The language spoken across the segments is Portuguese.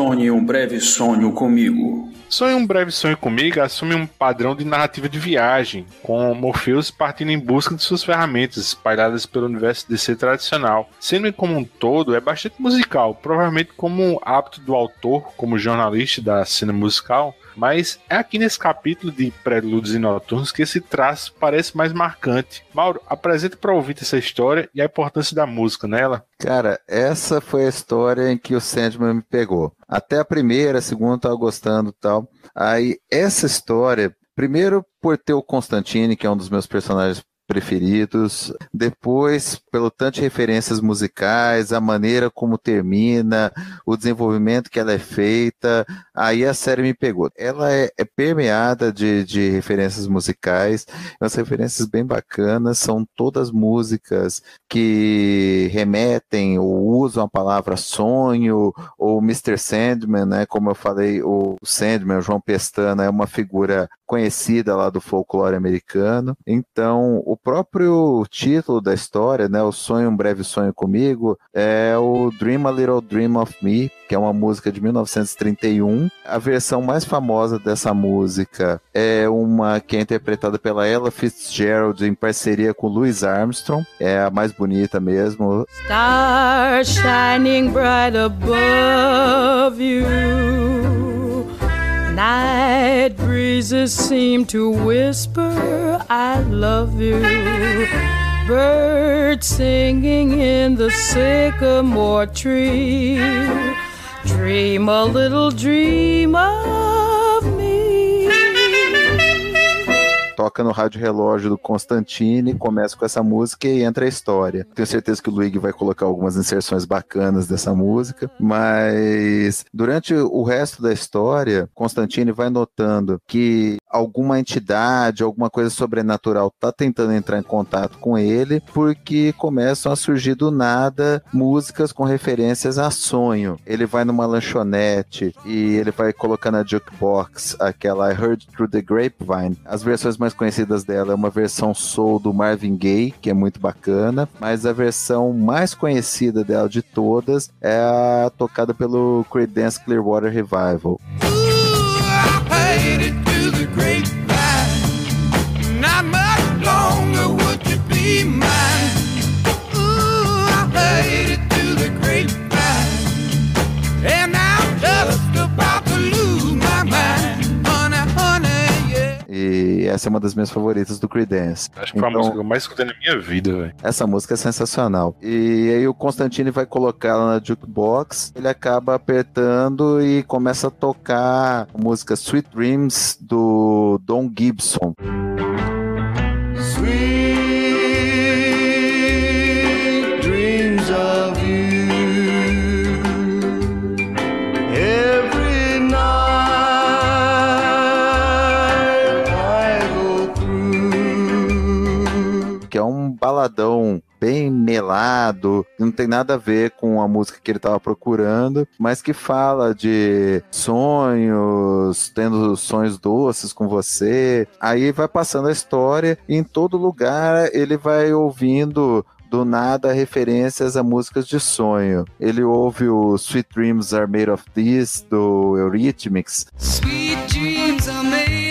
Sonhe um breve sonho comigo. Sonhe um breve sonho comigo assume um padrão de narrativa de viagem, com Morpheus partindo em busca de suas ferramentas espalhadas pelo universo DC tradicional. Sendo como um todo, é bastante musical, provavelmente como hábito do autor, como jornalista da cena musical, mas é aqui nesse capítulo de Prelúdios e Noturnos que esse traço parece mais marcante. Mauro, apresenta para ouvir essa história e a importância da música nela. Cara, essa foi a história em que o Sandman me pegou. Até a primeira, a segunda eu tava gostando tal. Aí, essa história, primeiro por ter o Constantine, que é um dos meus personagens preferidos. Depois, pelo tanto de referências musicais, a maneira como termina, o desenvolvimento que ela é feita, aí a série me pegou. Ela é, é permeada de, de referências musicais, umas referências bem bacanas, são todas músicas que remetem ou usam a palavra sonho, ou Mr. Sandman, né? Como eu falei, o Sandman, o João Pestana, é uma figura conhecida lá do folclore americano. Então, o próprio título da história, né, o Sonho um breve sonho comigo, é o Dream a Little Dream of Me, que é uma música de 1931. A versão mais famosa dessa música é uma que é interpretada pela Ella Fitzgerald em parceria com Louis Armstrong, é a mais bonita mesmo. Stars shining bright above you. Night breezes seem to whisper, I love you. Birds singing in the sycamore tree. Dream a little dream of toca no rádio relógio do Constantine, começa com essa música e entra a história. Tenho certeza que o Luigi vai colocar algumas inserções bacanas dessa música, mas durante o resto da história, Constantine vai notando que alguma entidade, alguma coisa sobrenatural tá tentando entrar em contato com ele, porque começam a surgir do nada músicas com referências a sonho. Ele vai numa lanchonete e ele vai colocar na jukebox aquela I Heard Through the Grapevine. As versões mais conhecidas dela é uma versão soul do Marvin Gaye, que é muito bacana, mas a versão mais conhecida dela de todas é a tocada pelo Creedence Clearwater Revival. the grapevine. Not much longer would you be mine. Essa é uma das minhas favoritas do Creedence. Acho que foi a Então- música que eu mais escutei na minha vida, velho. Essa música é sensacional. E aí o Constantine vai colocar ela na jukebox, ele acaba apertando e começa a tocar a música Sweet Dreams do Don Gibson. Baladão bem melado, não tem nada a ver com a música que ele estava procurando, mas que fala de sonhos, tendo sonhos doces com você. Aí vai passando a história, e em todo lugar ele vai ouvindo do nada referências a músicas de sonho. Ele ouve o Sweet Dreams Are Made of This do Eurythmics, Sweet dreams are made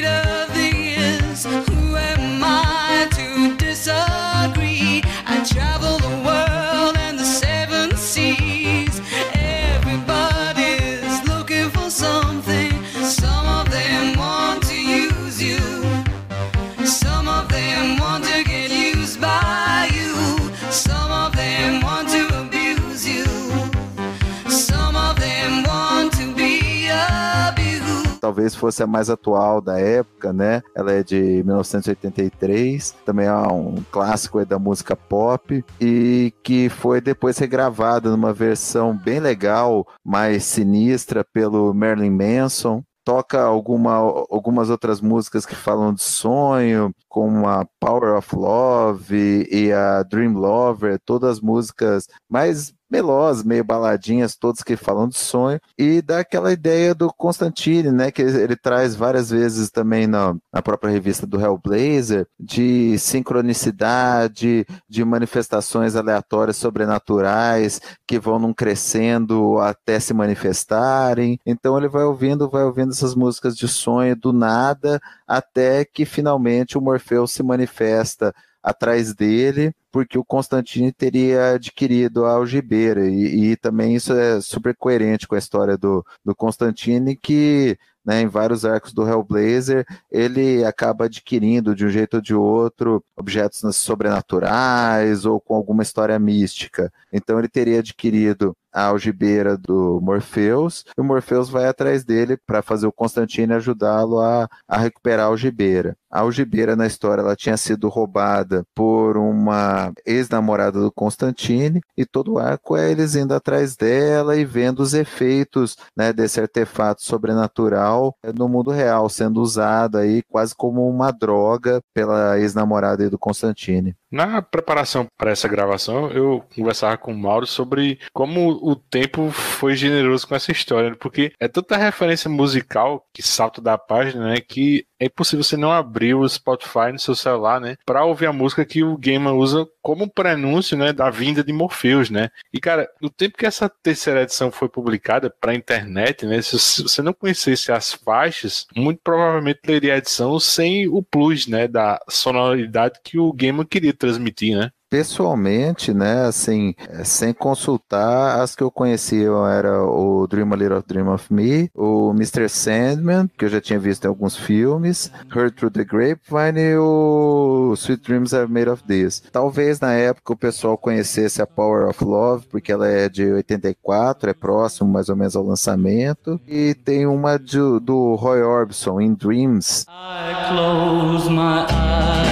fosse a mais atual da época, né? Ela é de 1983, também é um clássico da música pop e que foi depois regravada numa versão bem legal, mais sinistra pelo Marilyn Manson. Toca alguma, algumas outras músicas que falam de sonho, como a Power of Love e a Dream Lover, todas as músicas mais melosas, meio baladinhas, todos que falam de sonho, e dá aquela ideia do Constantine, né, que ele, traz várias vezes também na, na própria revista do Hellblazer, de sincronicidade, de manifestações aleatórias sobrenaturais que vão num crescendo até se manifestarem. Então ele vai ouvindo, vai ouvindo essas músicas de sonho do nada, até que finalmente o Morfeu se manifesta atrás dele, porque o Constantine teria adquirido a algibeira, e, e também isso é super coerente com a história do, do Constantine, que né, em vários arcos do Hellblazer, ele acaba adquirindo de um jeito ou de outro objetos sobrenaturais ou com alguma história mística. Então ele teria adquirido a algibeira do Morpheus, e o Morpheus vai atrás dele para fazer o Constantine ajudá-lo a, a recuperar a algibeira. A algibeira na história ela tinha sido roubada por uma ex-namorada do Constantine, e todo o arco é eles indo atrás dela e vendo os efeitos né, desse artefato sobrenatural no mundo real, sendo usado aí quase como uma droga pela ex-namorada do Constantine. Na preparação para essa gravação, eu conversava com o Mauro sobre como o tempo foi generoso com essa história, porque é tanta referência musical que salta da página, né, que é impossível você não abrir o Spotify no seu celular, né, para ouvir a música que o Gamer usa como prenúncio, né, da vinda de Morpheus, né? E cara, no tempo que essa terceira edição foi publicada para internet, né, se você não conhecesse as faixas, muito provavelmente leria a edição sem o plus, né, da sonoridade que o Gamer queria transmitir, né? Pessoalmente, né, assim, é, sem consultar, as que eu conhecia era o Dream a Little Dream of Me, o Mr. Sandman, que eu já tinha visto em alguns filmes, Heard Through the Grapevine e o Sweet Dreams Are Made of This. Talvez na época o pessoal conhecesse a Power of Love, porque ela é de 84, é próximo mais ou menos ao lançamento, e tem uma de- do Roy Orbison, In Dreams, I close my eyes,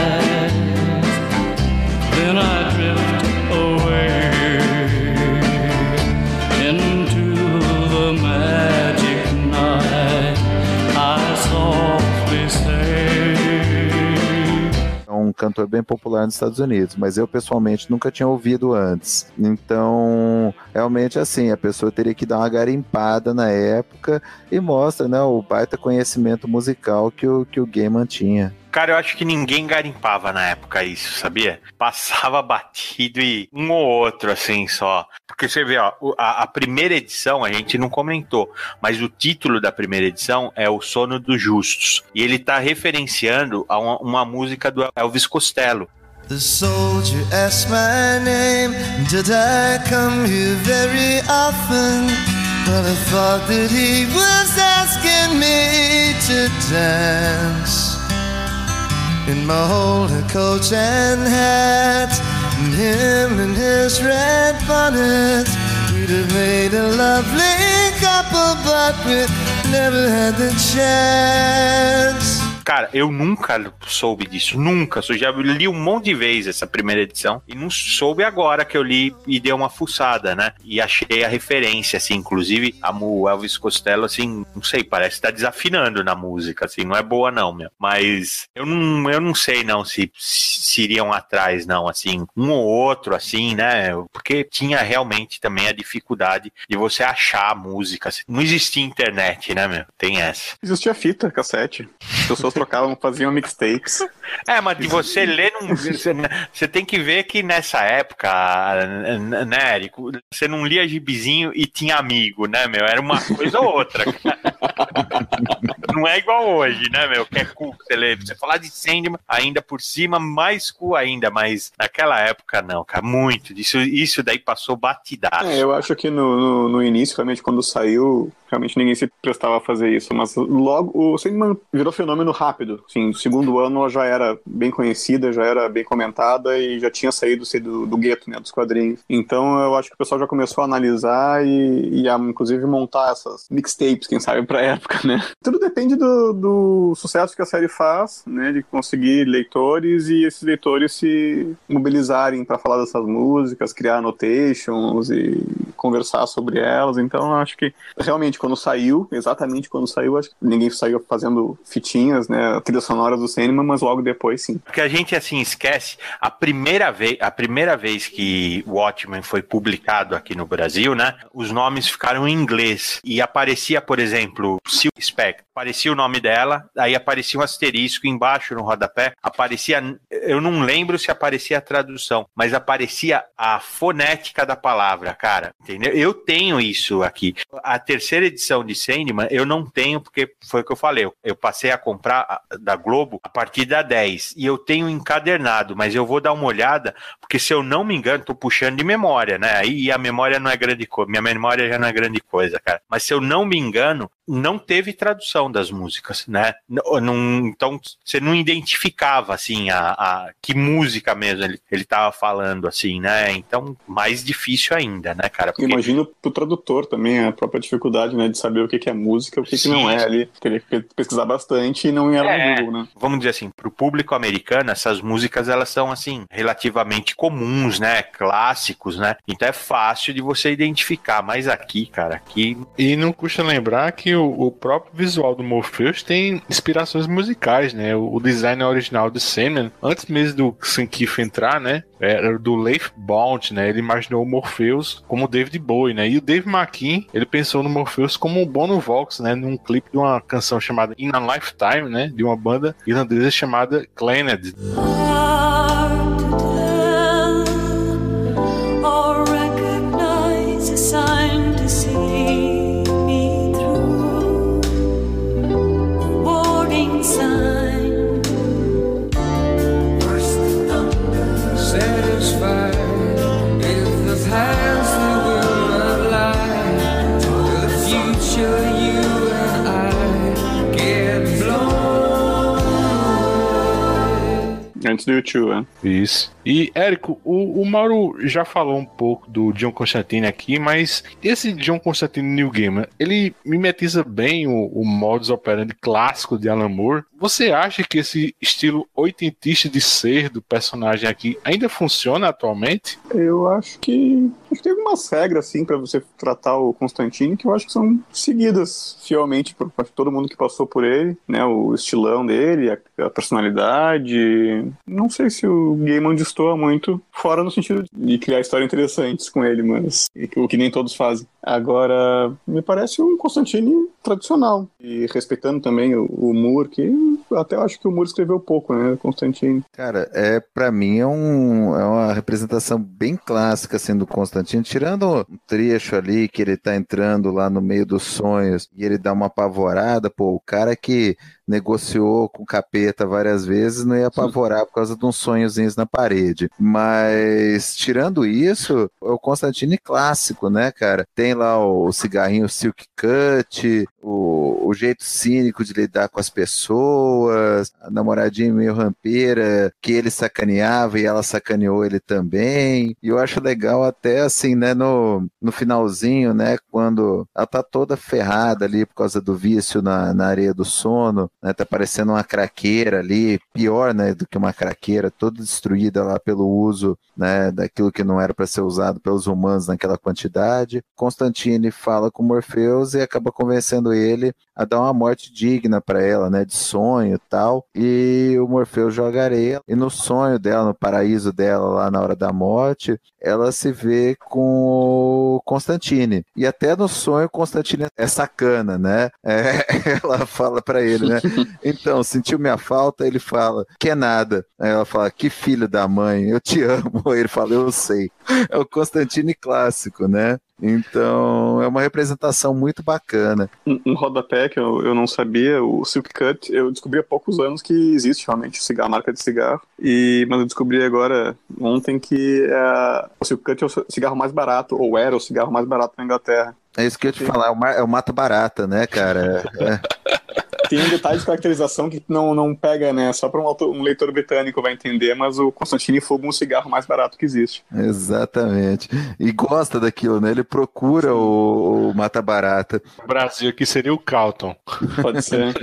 cantor bem popular nos Estados Unidos, mas eu pessoalmente nunca tinha ouvido antes. Então, realmente assim, a pessoa teria que dar uma garimpada na época e mostra, né, o baita conhecimento musical que o, que o Gaiman tinha. Cara, eu acho que ninguém garimpava na época isso, sabia? Passava batido e um ou outro, assim, só. Porque você vê, ó, a, a primeira edição a gente não comentou, mas o título da primeira edição é O Sono dos Justos. E ele tá referenciando a uma, uma música do Elvis Costello. The soldier asked my name. Did I come here very often? But I thought that he was asking me to dance. In my holder coat and hat, and him in his red bonnet. We'd have made a lovely couple, but we never had the chance. Cara, eu nunca soube disso, nunca. Eu já li um monte de vezes essa primeira edição e não soube agora que eu li e dei uma fuçada, né? E achei a referência, assim, inclusive a mu- Elvis Costello, assim, não sei, parece que tá desafinando na música, assim, não é boa não, meu. Mas eu não, eu não sei não se, se iriam atrás, não, assim, um ou outro, assim, né? Porque tinha realmente também a dificuldade de você achar a música. assim. Não existia internet, né, meu? Tem essa. Existia fita, cassete. As pessoas trocavam, faziam mixtapes. É, mas de você ler, você, você tem que ver que nessa época, né, Érico, você não lia gibizinho e tinha amigo, né, meu? Era uma coisa ou outra. Não é igual hoje, né, meu? Que é cool, você lê. Você falar de Sandman, ainda por cima, mais cool ainda, mas naquela época não, cara, muito. Isso, isso daí passou batidaço. É, eu acho que no, no, no início, realmente, quando saiu, realmente ninguém se prestava a fazer isso. Mas logo, o Sandman virou fenômeno rápido. Assim, no segundo ano ela já era bem conhecida, já era bem comentada e já tinha saído assim, do, do gueto, né, dos quadrinhos. Então eu acho que o pessoal já começou a analisar e, e a, inclusive, montar essas mixtapes, quem sabe, pra época, né? Tudo depende do, do sucesso que a série faz, né, de conseguir leitores e esses leitores se mobilizarem pra falar dessas músicas, criar annotations e conversar sobre elas. Então, acho que realmente quando saiu, exatamente quando saiu, acho que ninguém saiu fazendo fitinhas, né, a trilha sonora do cinema, mas logo depois sim. Porque a gente assim esquece a primeira vez, a primeira vez que Watchmen foi publicado aqui no Brasil, né? Os nomes ficaram em inglês e aparecia, por exemplo, Sil Spectre, aparecia o nome dela, aí aparecia um asterisco embaixo no rodapé, aparecia, eu não lembro se aparecia a tradução, mas aparecia a fonética da palavra, cara, entendeu? Eu tenho isso aqui. A terceira edição de Sandman eu não tenho porque foi o que eu falei, eu- passei a comprar da Globo a partir da 10 e eu tenho encadernado, mas eu vou dar uma olhada, porque se eu não me engano, tô puxando de memória, né? Aí a memória não é grande coisa, minha memória já não é grande coisa, cara. Mas se eu não me engano, não teve tradução das músicas, né? Não- então você não identificava assim a, a- que música mesmo ele, ele tava falando assim, né? Então mais difícil ainda, né, cara? Porque- Imagino pro tradutor também a própria dificuldade, né, de saber o que que é música e o que, que não é ali. Teria que pesquisar bastante e não era É. no Google, né? vamos dizer assim, para o público americano, essas músicas elas são assim relativamente comuns, né, clássicos, né? Então é fácil de você identificar. Mas aqui, cara, aqui E não custa lembrar que o, o próprio visual do Morpheus tem inspirações musicais, né? O, o design original do Sandman, antes mesmo do Sankiff entrar, né? Era do Leif Bond, né? Ele imaginou o Morpheus como David Bowie, né? E o Dave McKean, ele pensou no Morpheus como o Bono Vox, né? Num clipe de uma canção chamada In a Lifetime, né? De uma banda irlandesa chamada Clannad. Do YouTube, né? Isso. E, Érico, o, o Mauro já falou um pouco do John Constantine aqui, mas esse John Constantine New Gamer, ele mimetiza bem o, o modus operandi clássico de Alan Moore. Você acha que esse estilo oitentista de ser do personagem aqui ainda funciona atualmente? Eu acho que acho que tem algumas regras assim para você tratar o Constantine que eu acho que são seguidas fielmente por por todo mundo que passou por ele, né? O estilão dele, a, a personalidade. Não sei se o Gaiman destoa muito, fora no sentido de criar histórias interessantes com ele, mas o que nem todos fazem. Agora, me parece um Constantine tradicional e respeitando também o, o Moore, que até eu acho que o Moore escreveu pouco, né? Constantine. Cara, é para mim é, um, é uma representação bem clássica assim do Constantino, tirando um trecho ali que ele tá entrando lá no meio dos sonhos e ele dá uma apavorada, pô, o cara que negociou com o capeta várias vezes não ia apavorar por causa de uns sonhozinhos na parede. Mas tirando isso, é o Constantine clássico, né, cara? Tem lá o cigarrinho Silk Cut, o, o jeito cínico de lidar com as pessoas, a namoradinha meio rampeira que ele sacaneava e ela sacaneou ele também. E eu acho legal até assim, né, no, no finalzinho, né, quando ela tá toda ferrada ali por causa do vício na, na areia do sono, né, tá parecendo uma craqueira ali, pior, né, do que uma craqueira, toda destruída lá pelo uso, né, daquilo que não era para ser usado pelos humanos naquela quantidade. Constantine fala com Morpheus e acaba convencendo ele a dar uma morte digna para ela, né, de sonho e tal. E o Morpheus joga areia e no sonho dela, no paraíso dela lá na hora da morte, ela se vê com o Constantine. E até no sonho Constantine é sacana, né? É, ela fala para ele, né? Então, sentiu minha falta? Ele fala, que é nada. Aí ela fala, que filho da mãe, eu te amo. Ele fala, eu sei. É o Constantine clássico, né? Então, é uma representação muito bacana. Um, um rodapé que eu, eu não sabia, o Silk Cut, eu descobri há poucos anos que existe realmente cigarro, a marca de cigarro. E, mas eu descobri agora, ontem, que é, o Silk Cut é o cigarro mais barato, ou era o cigarro mais barato na Inglaterra. É isso que eu ia te falar, é o é o mata barata, né, cara? É. Tem um detalhe de caracterização que não, não pega, né? Só para um, um leitor britânico vai entender, mas o Constantine fuma um cigarro mais barato que existe. Exatamente. E gosta daquilo, né? Ele procura o, o mata-barata. O Brasil aqui seria o Calton. Pode ser.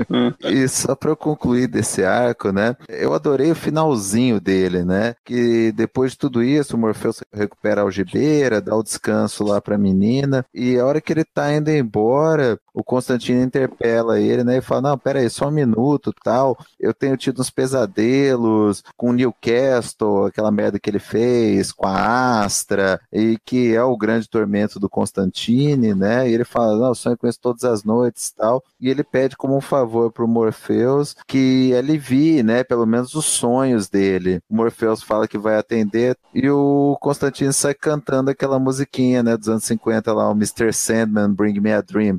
É. E só para eu concluir desse arco, né? Eu adorei o finalzinho dele, né? Que depois de tudo isso, o Morpheus recupera a algibeira, dá o descanso lá pra menina, e a hora que ele tá indo embora, o Constantino interpela ele, né? E fala: Não, pera aí, só um minuto tal. Eu tenho tido uns pesadelos com o Newcastle, aquela merda que ele fez, com a Astra, e que é o grande tormento do Constantine, né? E ele fala: Não, sonho com isso todas as noites tal. E ele pede como um favor pro Morpheus que alivie, né? Pelo menos os sonhos dele. O Morpheus fala que vai atender e o Constantine sai cantando aquela musiquinha, né? Dos anos 50 lá, o Mr. Sandman, Bring Me a Dream.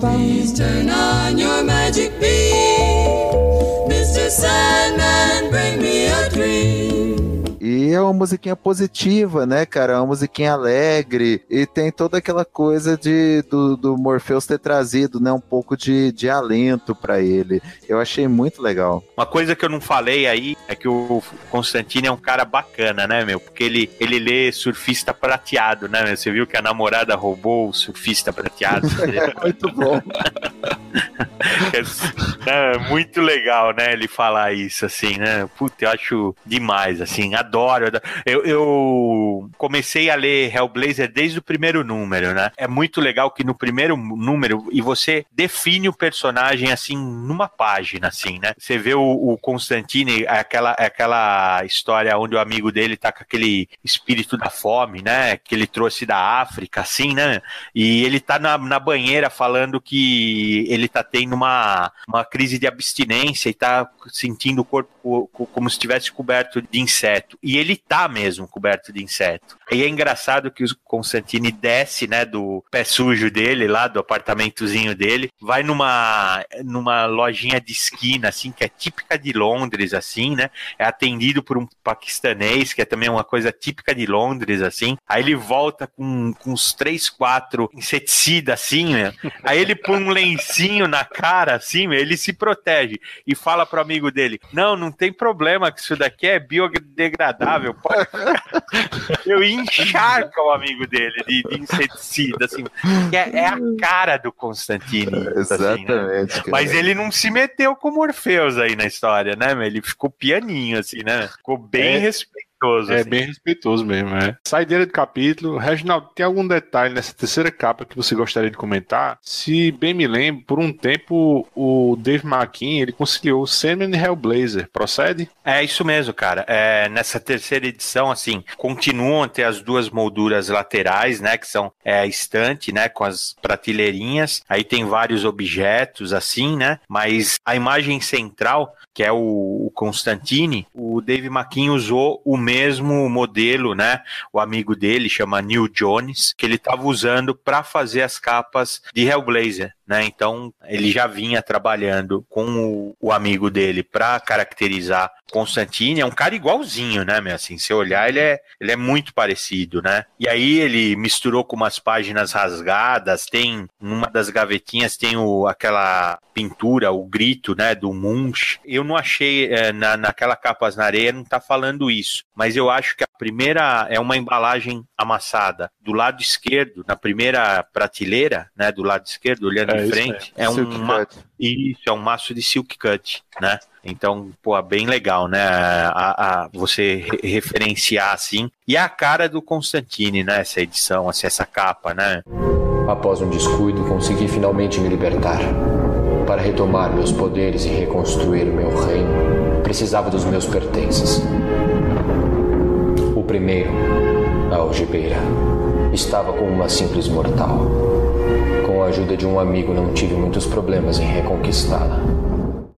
Please turn on your musiquinha positiva, né, cara? É uma musiquinha alegre. E tem toda aquela coisa de do, do Morpheus ter trazido, né, um pouco de, de alento pra ele. Eu achei muito legal. Uma coisa que eu não falei aí é que o Constantino é um cara bacana, né, meu? Porque ele, ele lê surfista prateado, né, meu? Você viu que a namorada roubou o surfista prateado. muito bom. é muito legal, né, ele falar isso, assim, né? Puta, eu acho demais, assim, adoro. Eu, eu comecei a ler Hellblazer desde o primeiro número, né? É muito legal que no primeiro número, e você define o personagem, assim, numa página, assim, né? Você vê o, o Constantine, aquela, aquela história onde o amigo dele tá com aquele espírito da fome, né? Que ele trouxe da África, assim, né? E ele tá na, na banheira falando que ele tá tendo uma, uma crise de abstinência e tá sentindo o corpo co- como se estivesse coberto de inseto. E ele tá mesmo coberto de inseto. E é engraçado que o Constantine desce, né, do pé sujo dele, lá do apartamentozinho dele, vai numa, numa lojinha de esquina, assim, que é típica de Londres, assim, né? É atendido por um paquistanês, que é também uma coisa típica de Londres, assim. Aí ele volta com, com uns três, quatro inseticidas, assim, né? Aí ele põe um lencinho na cara, assim, ele se protege e fala pro amigo dele: Não, não tem problema, que isso daqui é biodegradável. Pode ficar." Eu encharca o amigo dele de, de inseticida, assim. É, é a cara do Constantine. isso, assim, né? Exatamente. Mas ele não se meteu com o Morpheus aí na história, né? Ele ficou pianinho, assim, né? Ficou bem É. respeitoso. É assim. bem respeitoso mesmo, é. Saideira de capítulo. Reginaldo, tem algum detalhe nessa terceira capa que você gostaria de comentar? Se bem me lembro, por um tempo o Dave McKean, ele conciliou Sandman e Hellblazer. Procede? É isso mesmo, cara. É, nessa terceira edição, assim, continuam a ter as duas molduras laterais, né? Que são é, a estante, né? Com as prateleirinhas. Aí tem vários objetos, assim, né? Mas a imagem central, que é o, o Constantine, o Dave McKean usou o mesmo modelo, né? O amigo dele chama Neil Jones, que ele estava usando para fazer as capas de Hellblazer. Né? Então ele já vinha trabalhando com o, o amigo dele para caracterizar Constantine. É um cara igualzinho, né? meu? Assim, se olhar, ele é, ele é muito parecido, né? E aí ele misturou com umas páginas rasgadas. Tem numa das gavetinhas tem o, aquela pintura, o grito, né? Do Munch. Eu não achei eh, na, naquela capas na areia não tá falando isso, mas eu acho que a primeira é uma embalagem amassada do lado esquerdo, na primeira prateleira, né? Do lado esquerdo, olhando É de frente, é Silk um ma- isso, é um maço de silk cut, né? Então, pô, bem legal, né? A, a- você re- referenciar assim. E a cara do Constantine, né? Essa edição, assim, essa capa, né? Após um descuido, consegui finalmente me libertar. Para retomar meus poderes e reconstruir o meu reino, precisava dos meus pertences. Primeiro, a algibeira. estava com uma simples mortal. Com a ajuda de um amigo, não tive muitos problemas em reconquistá-la.